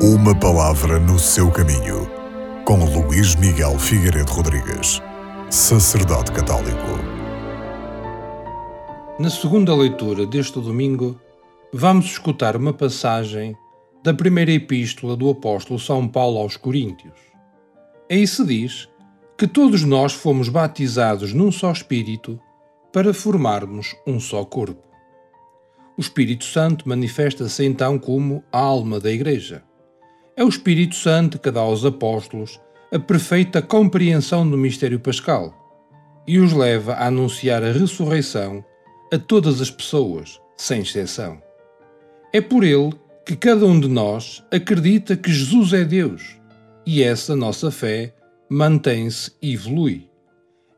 Uma palavra no seu caminho, com Luís Miguel Figueiredo Rodrigues, sacerdote católico. Na segunda leitura deste domingo, vamos escutar uma passagem da primeira epístola do apóstolo São Paulo aos Coríntios. Aí se diz que todos nós fomos batizados num só Espírito para formarmos um só corpo. O Espírito Santo manifesta-se então como a alma da Igreja. É o Espírito Santo que dá aos apóstolos a perfeita compreensão do mistério pascal e os leva a anunciar a ressurreição a todas as pessoas, sem exceção. É por ele que cada um de nós acredita que Jesus é Deus e essa nossa fé mantém-se e evolui.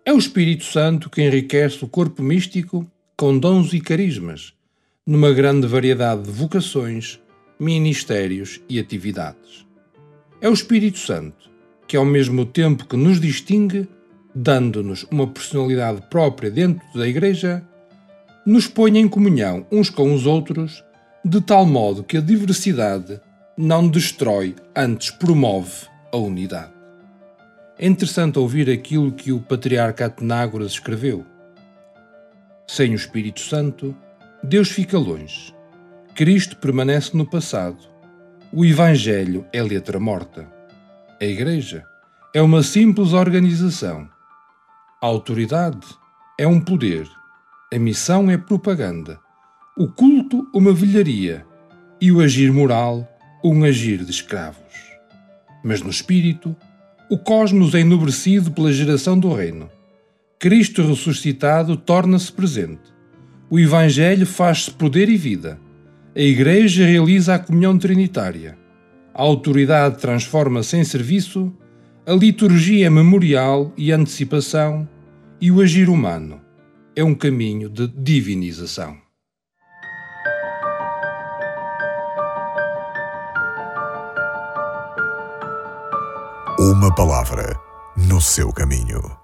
É o Espírito Santo que enriquece o corpo místico com dons e carismas numa grande variedade de vocações, ministérios e atividades. É o Espírito Santo que, ao mesmo tempo que nos distingue, dando-nos uma personalidade própria dentro da Igreja, nos põe em comunhão uns com os outros, de tal modo que a diversidade não destrói, antes promove a unidade. É interessante ouvir aquilo que o patriarca Atenágoras escreveu. Sem o Espírito Santo, Deus fica longe. Cristo permanece no passado. O Evangelho é letra morta. A Igreja é uma simples organização. A autoridade é um poder. A missão é propaganda. O culto, uma velharia. E o agir moral, um agir de escravos. Mas no espírito, o cosmos é enobrecido pela geração do reino. Cristo ressuscitado torna-se presente o Evangelho faz-se poder e vida. A Igreja realiza a comunhão trinitária. A autoridade transforma-se em serviço, a liturgia é memorial e antecipação, e o agir humano é um caminho de divinização. Uma palavra no seu caminho.